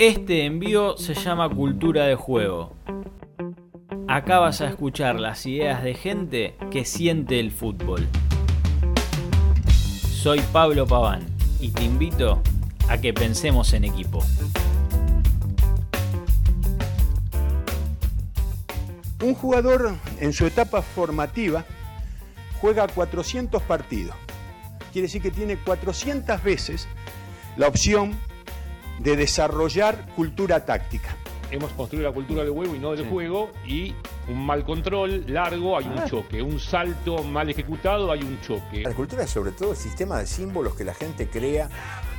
Este envío se llama Cultura de Juego. Acá vas a escuchar las ideas de gente que siente el fútbol. Soy Pablo Paván y te invito a que pensemos en equipo. Un jugador en su etapa formativa juega 400 partidos. Quiere decir que tiene 400 veces la opción de desarrollar cultura táctica. Hemos construido la cultura del huevo y no del juego y un mal control largo hay un Ah. choque, un salto mal ejecutado hay un choque. La cultura es sobre todo el sistema de símbolos que la gente crea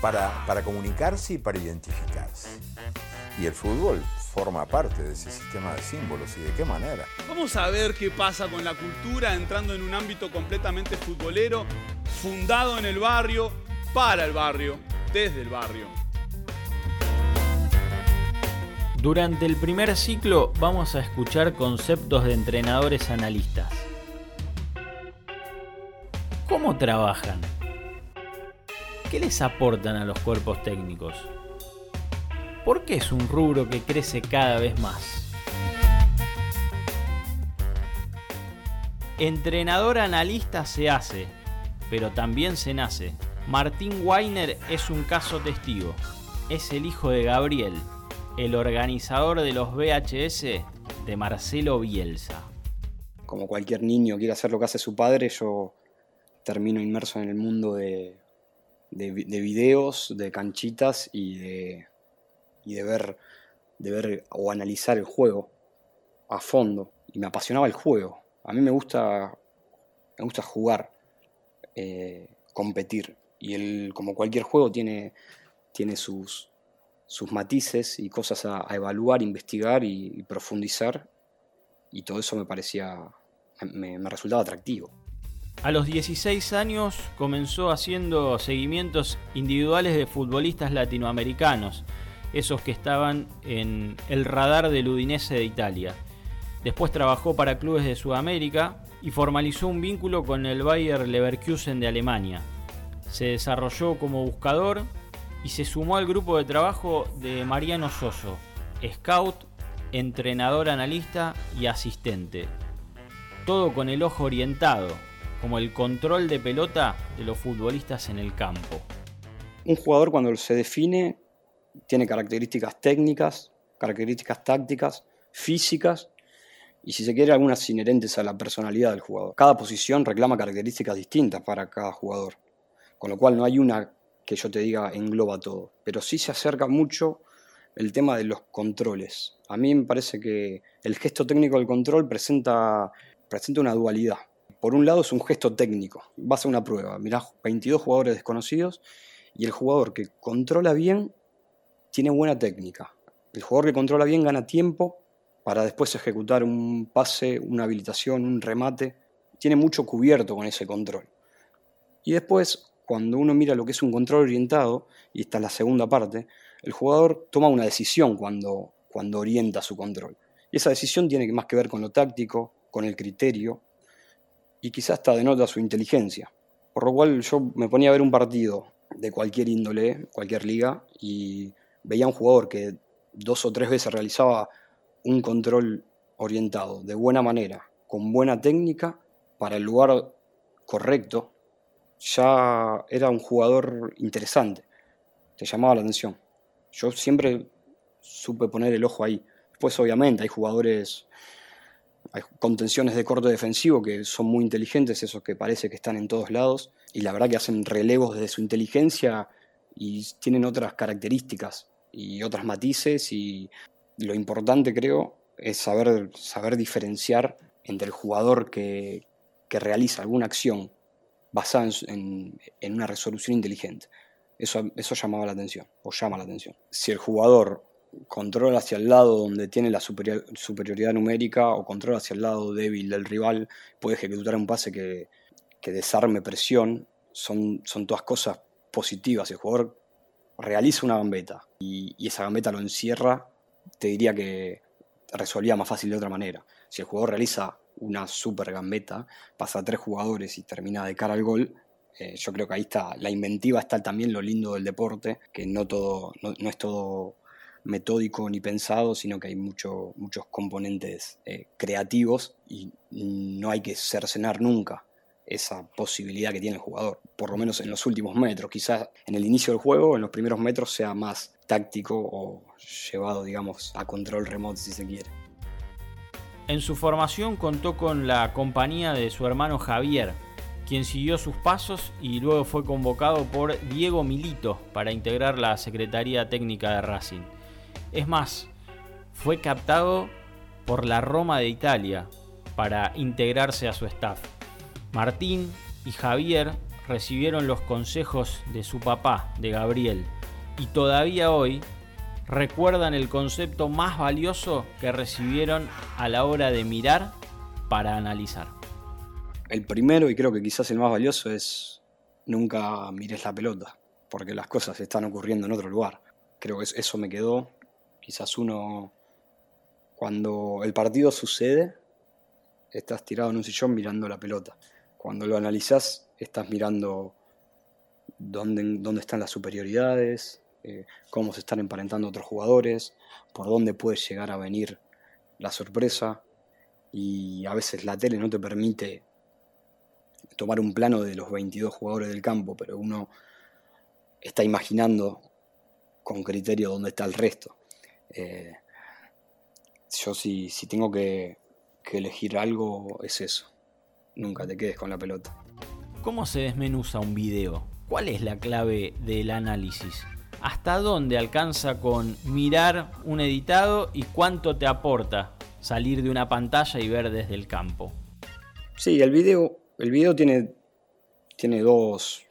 para, para comunicarse y para identificarse. Y el fútbol forma parte de ese sistema de símbolos y de qué manera. Vamos a ver qué pasa con la cultura entrando en un ámbito completamente futbolero, fundado en el barrio, para el barrio, desde el barrio. Durante el primer ciclo vamos a escuchar conceptos de entrenadores analistas. ¿Cómo trabajan? ¿Qué les aportan a los cuerpos técnicos? ¿Por qué es un rubro que crece cada vez más? Entrenador analista se hace, pero también se nace. Martín Weiner es un caso testigo. Es el hijo de Gabriel, el organizador de los VHS de Marcelo Bielsa. Como cualquier niño quiere hacer lo que hace su padre, yo termino inmerso en el mundo de, de, vi- de videos, de canchitas y de, y de ver, de ver o analizar el juego a fondo. Y me apasionaba el juego. A mí me gusta, me gusta jugar, eh, competir. Y el, como cualquier juego tiene, tiene sus, sus matices y cosas a, evaluar, investigar y, profundizar. Y todo eso me parecía, me resultaba atractivo. A los 16 años comenzó haciendo seguimientos individuales de futbolistas latinoamericanos, esos que estaban en el radar del Udinese de Italia. Después trabajó para clubes de Sudamérica y formalizó un vínculo con el Bayer Leverkusen de Alemania. Se desarrolló como buscador y se sumó al grupo de trabajo de Mariano Soso, scout, entrenador analista y asistente. Todo con el ojo orientado, como el control de pelota de los futbolistas en el campo. Un jugador cuando se define tiene características técnicas, características tácticas, físicas y si se quiere algunas inherentes a la personalidad del jugador. Cada posición reclama características distintas para cada jugador, con lo cual no hay una que yo te diga engloba todo, pero sí se acerca mucho el tema de los controles. A mí me parece que el gesto técnico del control presenta, presenta una dualidad. Por un lado es un gesto técnico, vas a una prueba, mirás 22 jugadores desconocidos y el jugador que controla bien tiene buena técnica. El jugador que controla bien gana tiempo para después ejecutar un pase, una habilitación, un remate. Tiene mucho cubierto con ese control. Y después, cuando uno mira lo que es un control orientado, y esta es la segunda parte, el jugador toma una decisión cuando, cuando orienta su control. Y esa decisión tiene más que ver con lo táctico, con el criterio, y quizás hasta denota su inteligencia. Por lo cual yo me ponía a ver un partido de cualquier índole, cualquier liga, y veía a un jugador que dos o tres veces realizaba un control orientado de buena manera, con buena técnica, para el lugar correcto, ya era un jugador interesante, te llamaba la atención. Yo siempre supe poner el ojo ahí. Después obviamente hay jugadores, hay contenciones de corte defensivo que son muy inteligentes, esos que parece que están en todos lados, y la verdad que hacen relevos desde su inteligencia y tienen otras características y otras matices y lo importante creo es saber, saber diferenciar entre el jugador que, que realiza alguna acción basada en, en, una resolución inteligente. Eso, eso llamaba la atención, o llama la atención. Si el jugador controla hacia el lado donde tiene la superior, superioridad numérica o controla hacia el lado débil del rival, puede ejecutar un pase que, que desarme presión, son, son todas cosas positivas. Si el jugador realiza una gambeta y, y, esa gambeta lo encierra, te diría que resolvía más fácil de otra manera. Si el jugador realiza una super gambeta, pasa a tres jugadores y termina de cara al gol, eh, yo creo que ahí está, la inventiva está también lo lindo del deporte, que no, todo, no, no es todo metódico ni pensado, sino que hay mucho, muchos componentes eh, creativos y no hay que cercenar nunca esa posibilidad que tiene el jugador, por lo menos en los últimos metros. Quizás en el inicio del juego, en los primeros metros, sea más táctico o llevado, digamos, a control remoto si se quiere. En su formación contó con la compañía de su hermano Javier, quien siguió sus pasos y luego fue convocado por Diego Milito para integrar la Secretaría Técnica de Racing. Es más, fue captado por la Roma de Italia para integrarse a su staff. Martín y Javier recibieron los consejos de su papá, de Gabriel, y todavía hoy recuerdan el concepto más valioso que recibieron a la hora de mirar para analizar. El primero, y creo que quizás el más valioso, es nunca mires la pelota, porque las cosas están ocurriendo en otro lugar. Creo que eso me quedó. Quizás uno, cuando el partido sucede, estás tirado en un sillón mirando la pelota. Cuando lo analizás, estás mirando dónde, dónde están las superioridades, eh, cómo se están emparentando otros jugadores, por dónde puede llegar a venir la sorpresa. Y a veces la tele no te permite tomar un plano de los 22 jugadores del campo, pero uno está imaginando con criterio dónde está el resto. Eh, yo si, si tengo que, que elegir algo es eso nunca te quedes con la pelota. ¿Cómo se desmenuza un video? ¿Cuál es la clave del análisis? ¿Hasta dónde alcanza con mirar un editado y cuánto te aporta salir de una pantalla y ver desde el campo? Sí, el video, el video tiene, tiene dos,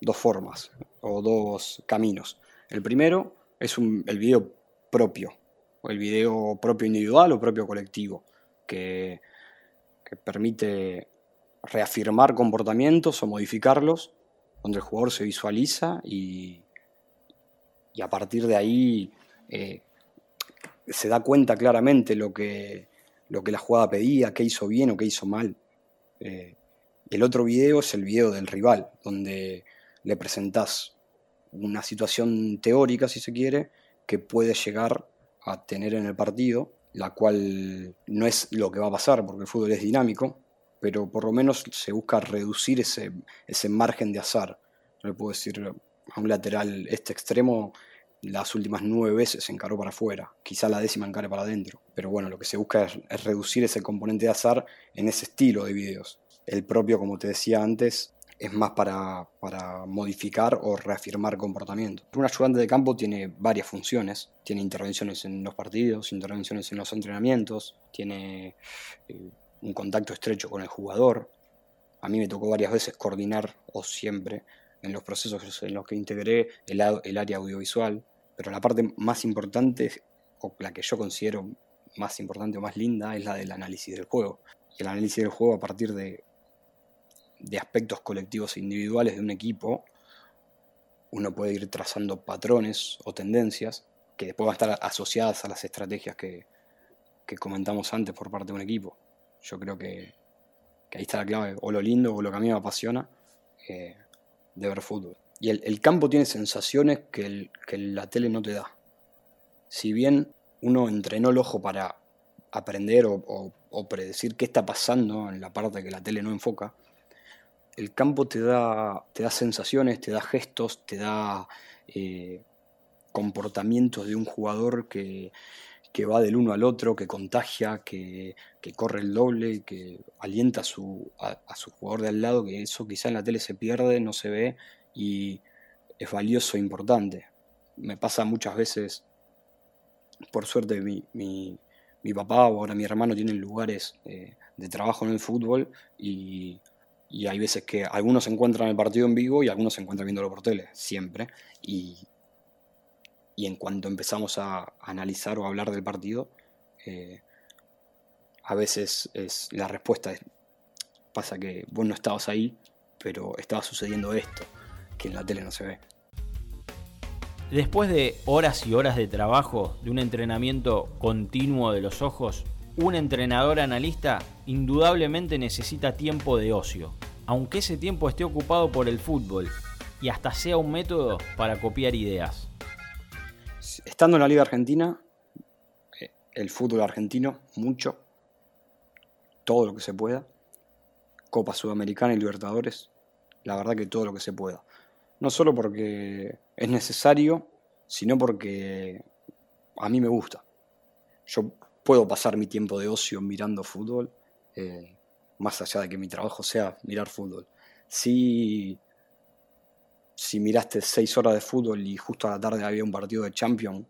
dos formas o dos caminos. El primero es el video propio, o el video propio individual o propio colectivo, que que permite reafirmar comportamientos o modificarlos, donde el jugador se visualiza y, y a partir de ahí eh, se da cuenta claramente lo que, lo que la jugada pedía, qué hizo bien o qué hizo mal. Eh, el otro video es el video del rival, donde le presentás una situación teórica, si se quiere, que puede llegar a tener en el partido la cual no es lo que va a pasar porque el fútbol es dinámico, pero por lo menos se busca reducir ese, ese margen de azar. No le puedo decir a un lateral este extremo las últimas nueve veces encaró para afuera, quizá la décima encare para adentro. Pero bueno, lo que se busca es, reducir ese componente de azar en ese estilo de videos. El propio, como te decía antes, es más para, modificar o reafirmar comportamiento. Un ayudante de campo tiene varias funciones. Tiene intervenciones en los partidos, intervenciones en los entrenamientos, tiene eh, un contacto estrecho con el jugador. A mí me tocó varias veces coordinar, o siempre, en los procesos en los que integré el, el área audiovisual. Pero la parte más importante, o la que yo considero más importante o más linda, es la del análisis del juego. Y el análisis del juego a partir de de aspectos colectivos e individuales de un equipo, uno puede ir trazando patrones o tendencias que después van a estar asociadas a las estrategias que, comentamos antes por parte de un equipo. Yo creo que, ahí está la clave, o lo lindo o lo que a mí me apasiona eh, de ver fútbol. Y el, campo tiene sensaciones que, la tele no te da. Si bien uno entrenó el ojo para aprender o, o predecir qué está pasando en la parte que la tele no enfoca, el campo te da, te da sensaciones, te da gestos, te da eh, comportamientos de un jugador que, va del uno al otro, que contagia, que, corre el doble, que alienta a su, a, su jugador de al lado, que eso quizá en la tele se pierde, no se ve y es valioso e importante. Me pasa muchas veces, por suerte mi, mi, papá o ahora mi hermano tienen lugares eh, de trabajo en el fútbol y y hay veces que algunos encuentran el partido en vivo y algunos se encuentran viéndolo por tele, siempre. Y, y en cuanto empezamos a analizar o hablar del partido, eh, a veces es, la respuesta es, pasa que vos no estabas ahí, pero estaba sucediendo esto, que en la tele no se ve. Después de horas y horas de trabajo, de un entrenamiento continuo de los ojos, un entrenador analista indudablemente necesita tiempo de ocio, aunque ese tiempo esté ocupado por el fútbol y hasta sea un método para copiar ideas. Estando en la Liga Argentina, eh, el fútbol argentino, mucho, todo lo que se pueda. Copa Sudamericana y Libertadores, la verdad que todo lo que se pueda. No solo porque es necesario, sino porque a mí me gusta. Yo puedo pasar mi tiempo de ocio mirando fútbol, eh, más allá de que mi trabajo sea mirar fútbol. Si, si miraste seis horas de fútbol y justo a la tarde había un partido de Champions,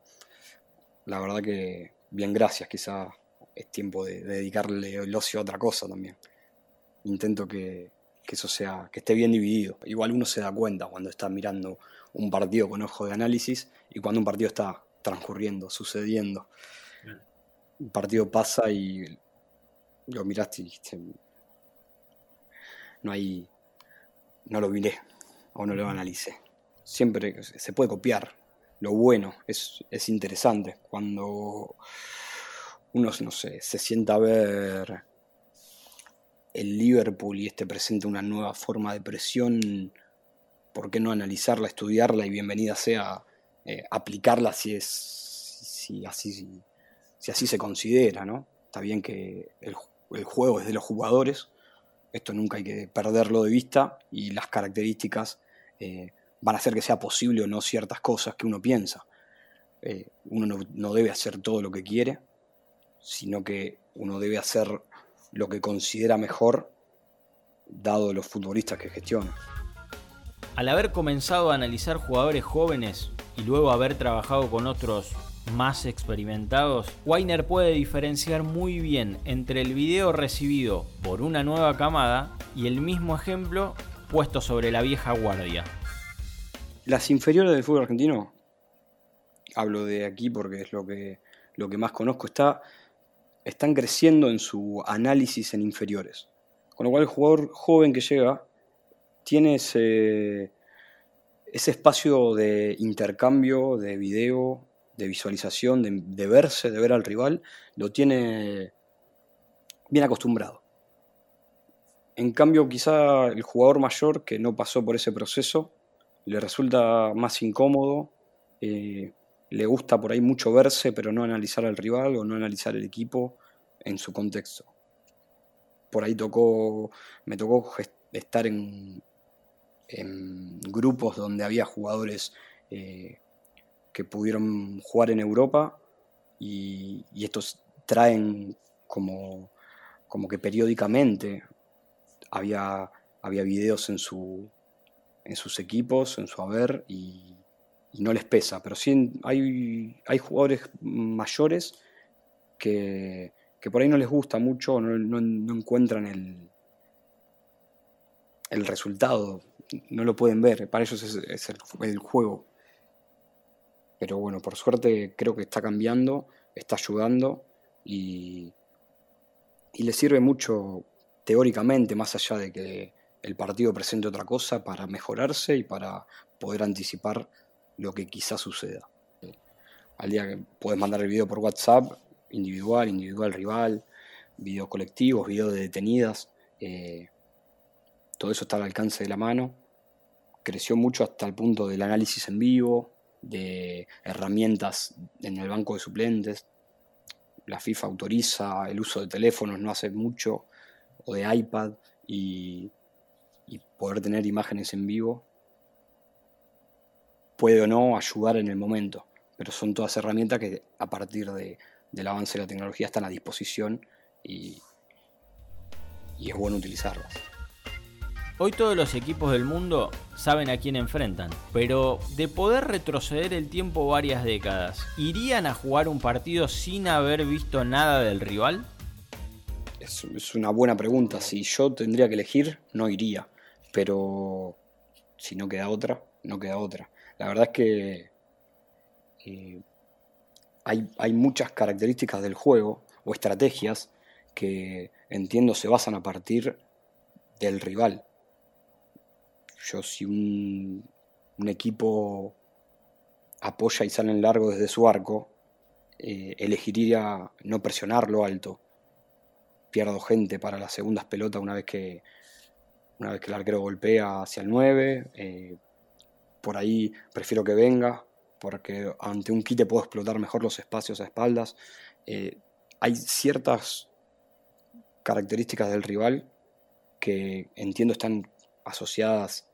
la verdad que bien gracias, quizá es tiempo de, dedicarle el ocio a otra cosa también. Intento que, que eso sea, que esté bien dividido. Igual uno se da cuenta cuando está mirando un partido con ojo de análisis y cuando un partido está transcurriendo, sucediendo. Un partido pasa y lo miraste y dijiste, no hay, no lo miré o no lo analicé. Siempre se puede copiar. Lo bueno es, es interesante cuando uno, no sé, se sienta a ver el Liverpool y este presenta una nueva forma de presión, ¿por qué no analizarla, estudiarla y bienvenida sea eh, aplicarla si es si así, si así se considera, ¿no? Está bien que el, juego es de los jugadores, esto nunca hay que perderlo de vista y las características eh, van a hacer que sea posible o no ciertas cosas que uno piensa. Eh, uno no, no debe hacer todo lo que quiere, sino que uno debe hacer lo que considera mejor dado los futbolistas que gestiona. Al haber comenzado a analizar jugadores jóvenes y luego haber trabajado con otros más experimentados, Weiner puede diferenciar muy bien entre el video recibido por una nueva camada y el mismo ejemplo puesto sobre la vieja guardia. Las inferiores del fútbol argentino, hablo de aquí porque es lo que, lo que más conozco, está están creciendo en su análisis en inferiores. Con lo cual el jugador joven que llega tiene ese, ese espacio de intercambio, de video, de visualización, de, verse, de ver al rival, lo tiene bien acostumbrado. En cambio, quizá el jugador mayor que no pasó por ese proceso le resulta más incómodo, eh, le gusta por ahí mucho verse, pero no analizar al rival o no analizar el equipo en su contexto. Por ahí tocó, me tocó estar en, grupos donde había jugadores eh, que pudieron jugar en Europa y, estos traen como, como que periódicamente había, había videos en, su, en sus equipos, en su haber y, no les pesa, pero sí hay, hay jugadores mayores que, que, por ahí no les gusta mucho, no, no, encuentran el, el resultado, no lo pueden ver, para ellos es, el, juego. Pero bueno, por suerte creo que está cambiando, está ayudando y, y le sirve mucho teóricamente, más allá de que el partido presente otra cosa, para mejorarse y para poder anticipar lo que quizás suceda. Al día que puedes mandar el video por WhatsApp, individual, individual rival, videos colectivos, videos de detenidas, eh, todo eso está al alcance de la mano. Creció mucho hasta el punto del análisis en vivo, de herramientas en el banco de suplentes. La FIFA autoriza el uso de teléfonos no hace mucho, o de iPad, y, poder tener imágenes en vivo puede o no ayudar en el momento, pero son todas herramientas que a partir de, del avance de la tecnología están a disposición y, y es bueno utilizarlas. Hoy todos los equipos del mundo saben a quién enfrentan, pero de poder retroceder el tiempo varias décadas, ¿irían a jugar un partido sin haber visto nada del rival? Es, una buena pregunta. Si yo tendría que elegir, no iría. Pero si no queda otra, no queda otra. La verdad es que eh, hay, muchas características del juego o estrategias que entiendo se basan a partir del rival. Yo si un, equipo apoya y sale en largo desde su arco, eh, elegiría no presionarlo alto. Pierdo gente para las segundas pelotas una vez que, una vez que el arquero golpea hacia el 9 por ahí prefiero que venga, porque ante un quite puedo explotar mejor los espacios a espaldas. Eh, hay ciertas características del rival que entiendo están asociadas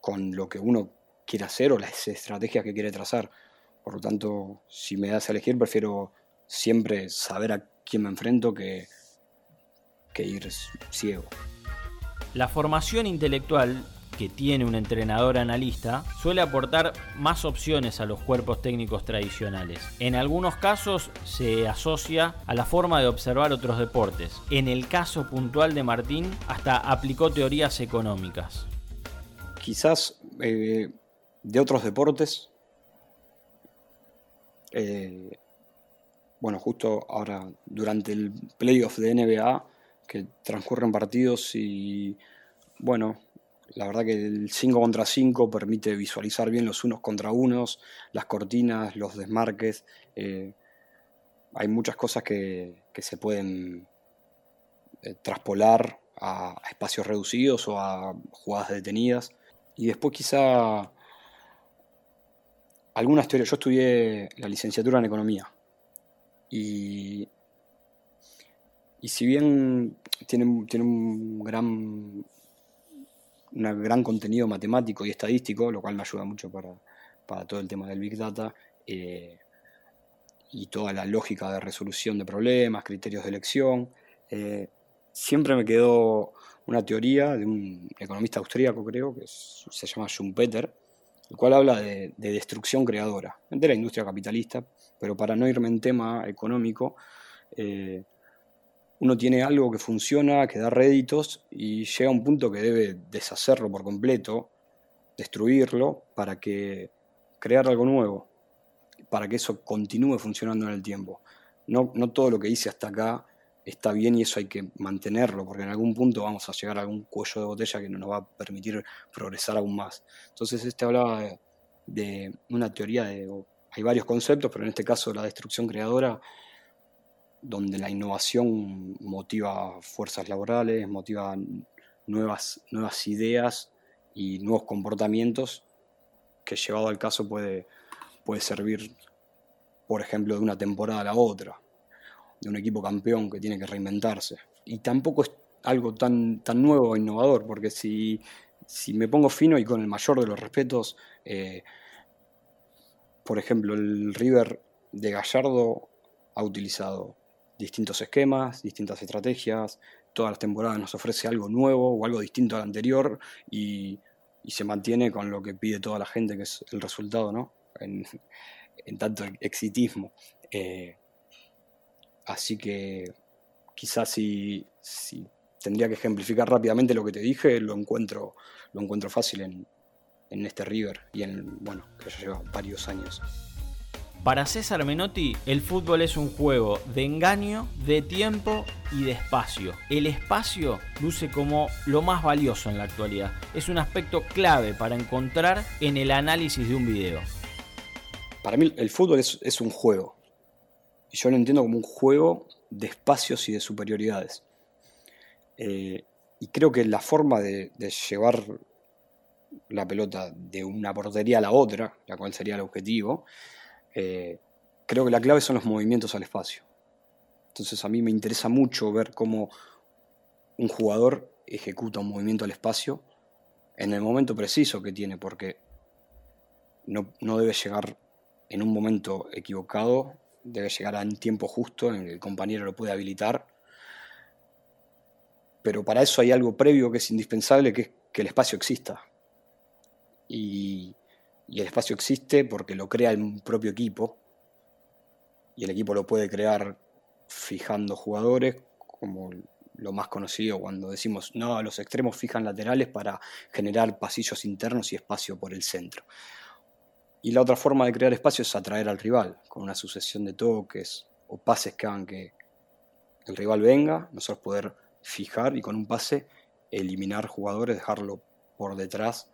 con lo que uno quiere hacer o las estrategias que quiere trazar. Por lo tanto, si me das a elegir, prefiero siempre saber a quién me enfrento que, que ir ciego. La formación intelectual que tiene un entrenador analista suele aportar más opciones a los cuerpos técnicos tradicionales. En algunos casos se asocia a la forma de observar otros deportes. En el caso puntual de Martín, hasta aplicó teorías económicas. Quizás eh, de otros deportes. Eh, bueno, justo ahora, durante el playoff de NBA, que transcurren partidos y, bueno, la verdad que el 5 contra 5 permite visualizar bien los unos contra unos, las cortinas, los desmarques. Eh, hay muchas cosas que, se pueden eh, traspolar a, espacios reducidos o a jugadas detenidas. Y después quizá algunas teorías. Yo estudié la licenciatura en economía. Y, y si bien tiene, tiene un gran un gran contenido matemático y estadístico, lo cual me ayuda mucho para, todo el tema del Big Data eh, y toda la lógica de resolución de problemas, criterios de elección. Eh, siempre me quedó una teoría de un economista austríaco, creo, que se llama Schumpeter, el cual habla de, destrucción creadora, de la industria capitalista, pero para no irme en tema económico, eh, uno tiene algo que funciona, que da réditos y llega a un punto que debe deshacerlo por completo, destruirlo para que crear algo nuevo, para que eso continúe funcionando en el tiempo. No, no todo lo que hice hasta acá está bien y eso hay que mantenerlo, porque en algún punto vamos a llegar a algún cuello de botella que no nos va a permitir progresar aún más. Entonces este hablaba de, de una teoría de... Hay varios conceptos, pero en este caso la destrucción creadora donde la innovación motiva fuerzas laborales, motiva nuevas, nuevas ideas y nuevos comportamientos que llevado al caso puede, puede servir, por ejemplo, de una temporada a la otra, de un equipo campeón que tiene que reinventarse. Y tampoco es algo tan, tan nuevo e innovador, porque si, si me pongo fino y con el mayor de los respetos, eh, por ejemplo, el River de Gallardo ha utilizado distintos esquemas, distintas estrategias, todas las temporadas nos ofrece algo nuevo o algo distinto al anterior y, se mantiene con lo que pide toda la gente, que es el resultado, ¿no? En, tanto exitismo. Eh, así que quizás si, tendría que ejemplificar rápidamente lo que te dije, lo encuentro, lo encuentro fácil en, en este River y en, bueno, que ya lleva varios años. Para César Menotti, el fútbol es un juego de engaño, de tiempo y de espacio. El espacio luce como lo más valioso en la actualidad. Es un aspecto clave para encontrar en el análisis de un video. Para mí el fútbol es, un juego. Y yo lo entiendo como un juego de espacios y de superioridades. Eh, y creo que la forma de, de llevar la pelota de una portería a la otra, la cual sería el objetivo, eh, creo que la clave son los movimientos al espacio. Entonces a mí me interesa mucho ver cómo un jugador ejecuta un movimiento al espacio en el momento preciso que tiene, porque no, debe llegar en un momento equivocado, debe llegar a un tiempo justo en el que el compañero lo puede habilitar. Pero para eso hay algo previo que es indispensable, que es que el espacio exista. Y y el espacio existe porque lo crea el propio equipo y el equipo lo puede crear fijando jugadores como lo más conocido cuando decimos no, los extremos fijan laterales para generar pasillos internos y espacio por el centro. Y la otra forma de crear espacio es atraer al rival con una sucesión de toques o pases que hagan que el rival venga, nosotros poder fijar y con un pase eliminar jugadores, dejarlo por detrás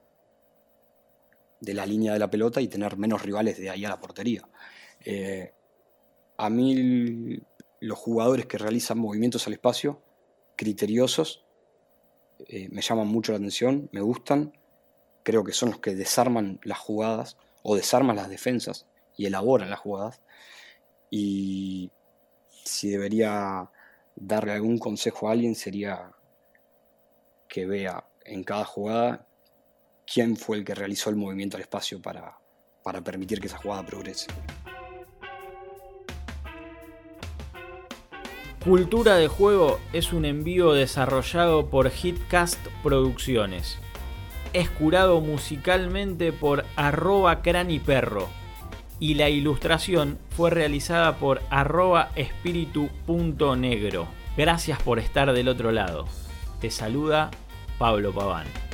de la línea de la pelota y tener menos rivales de ahí a la portería. Eh, a mí los jugadores que realizan movimientos al espacio, criteriosos, eh, me llaman mucho la atención, me gustan, creo que son los que desarman las jugadas o desarma las defensas y elaboran las jugadas. Y si debería darle algún consejo a alguien sería que vea en cada jugada quién fue el que realizó el movimiento al espacio para, para permitir que esa jugada progrese. Cultura de Juego es un envío desarrollado por Hitcast Producciones. Es curado musicalmente por arroba craniperro y la ilustración fue realizada por arroba espíritu.negro. Gracias por estar del otro lado. Te saluda Pablo Paván.